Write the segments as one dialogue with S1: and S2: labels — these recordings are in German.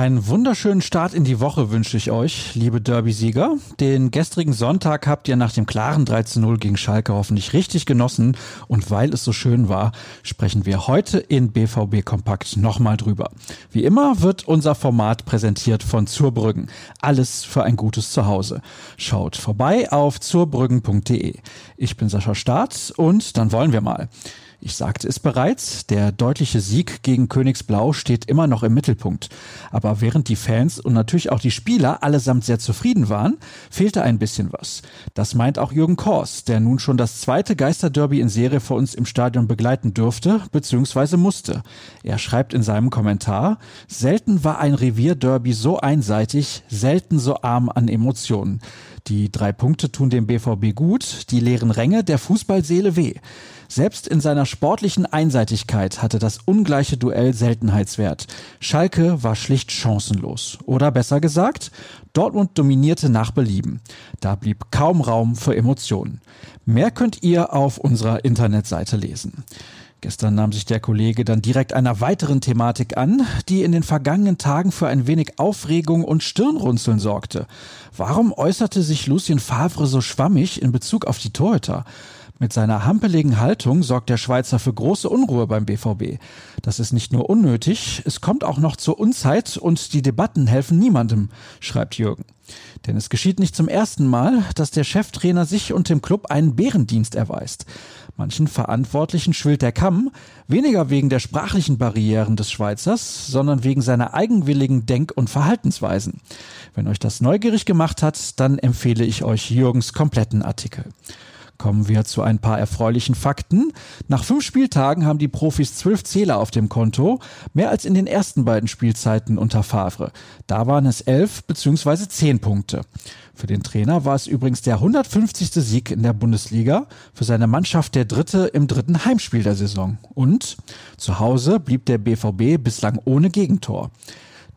S1: Einen wunderschönen Start in die Woche wünsche ich euch, liebe Derby-Sieger. Den gestrigen Sonntag habt ihr nach dem klaren 13-0 gegen Schalke hoffentlich richtig genossen. Und weil es so schön war, sprechen wir heute in BVB Kompakt nochmal drüber. Wie immer wird unser Format präsentiert von Zurbrüggen. Alles für ein gutes Zuhause. Schaut vorbei auf zurbrüggen.de. Ich bin Sascha Staat und dann wollen wir mal. Ich sagte es bereits, der deutliche Sieg gegen Königsblau steht immer noch im Mittelpunkt. Aber während die Fans und natürlich auch die Spieler allesamt sehr zufrieden waren, fehlte ein bisschen was. Das meint auch Jürgen Kors, der nun schon das zweite Geisterderby in Serie vor uns im Stadion begleiten durfte bzw. musste. Er schreibt in seinem Kommentar, selten war ein Revierderby so einseitig, selten so arm an Emotionen. Die drei Punkte tun dem BVB gut, die leeren Ränge der Fußballseele weh. Selbst in seiner sportlichen Einseitigkeit hatte das ungleiche Duell Seltenheitswert. Schalke war schlicht chancenlos. Oder besser gesagt, Dortmund dominierte nach Belieben. Da blieb kaum Raum für Emotionen. Mehr könnt ihr auf unserer Internetseite lesen. Gestern nahm sich der Kollege dann direkt einer weiteren Thematik an, die in den vergangenen Tagen für ein wenig Aufregung und Stirnrunzeln sorgte. Warum äußerte sich Lucien Favre so schwammig in Bezug auf die Torhüter? Mit seiner hampeligen Haltung sorgt der Schweizer für große Unruhe beim BVB. Das ist nicht nur unnötig, es kommt auch noch zur Unzeit und die Debatten helfen niemandem, schreibt Jürgen. Denn es geschieht nicht zum ersten Mal, dass der Cheftrainer sich und dem Club einen Bärendienst erweist. Manchen Verantwortlichen schwillt der Kamm, weniger wegen der sprachlichen Barrieren des Schweizers, sondern wegen seiner eigenwilligen Denk- und Verhaltensweisen. Wenn euch das neugierig gemacht hat, dann empfehle ich euch Jürgens kompletten Artikel. Kommen wir zu ein paar erfreulichen Fakten. Nach fünf Spieltagen haben die Profis zwölf Zähler auf dem Konto, mehr als in den ersten beiden Spielzeiten unter Favre. Da waren es elf bzw. zehn Punkte. Für den Trainer war es übrigens der 150. Sieg in der Bundesliga, für seine Mannschaft der dritte im dritten Heimspiel der Saison. Und zu Hause blieb der BVB bislang ohne Gegentor.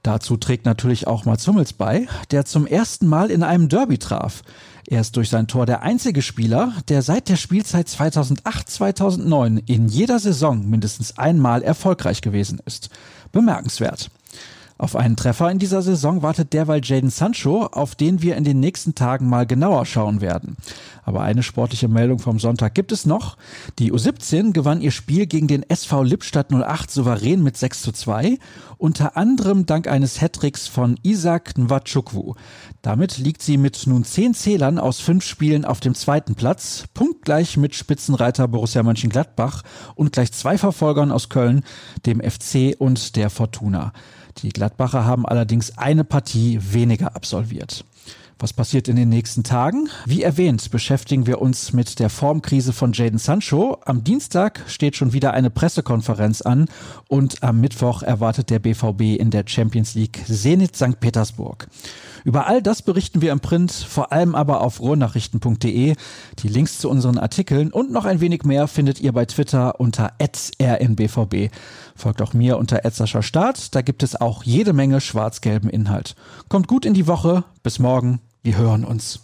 S1: Dazu trägt natürlich auch Mats Hummels bei, der zum ersten Mal in einem Derby traf. Er ist durch sein Tor der einzige Spieler, der seit der Spielzeit 2008-2009 in jeder Saison mindestens einmal erfolgreich gewesen ist. Bemerkenswert. Auf einen Treffer in dieser Saison wartet derweil Jaden Sancho, auf den wir in den nächsten Tagen mal genauer schauen werden. Aber eine sportliche Meldung vom Sonntag gibt es noch. Die U17 gewann ihr Spiel gegen den SV Lippstadt 08 souverän mit 6 zu 2, unter anderem dank eines Hattricks von Isaac Nwachukwu. Damit liegt sie mit nun 10 Zählern aus 5 Spielen auf dem zweiten Platz, punktgleich mit Spitzenreiter Borussia Mönchengladbach und gleich zwei Verfolgern aus Köln, dem FC und der Fortuna. Die Gladbacher haben allerdings eine Partie weniger absolviert. Was passiert in den nächsten Tagen? Wie erwähnt, beschäftigen wir uns mit der Formkrise von Jaden Sancho. Am Dienstag steht schon wieder eine Pressekonferenz an und am Mittwoch erwartet der BVB in der Champions League Zenit St. Petersburg. Über all das berichten wir im Print, vor allem aber auf ruhrnachrichten.de. Die Links zu unseren Artikeln und noch ein wenig mehr findet ihr bei Twitter unter rnbvb. Folgt auch mir unter Start. Da gibt es auch jede Menge schwarz-gelben Inhalt. Kommt gut in die Woche. Bis morgen. Wir hören uns.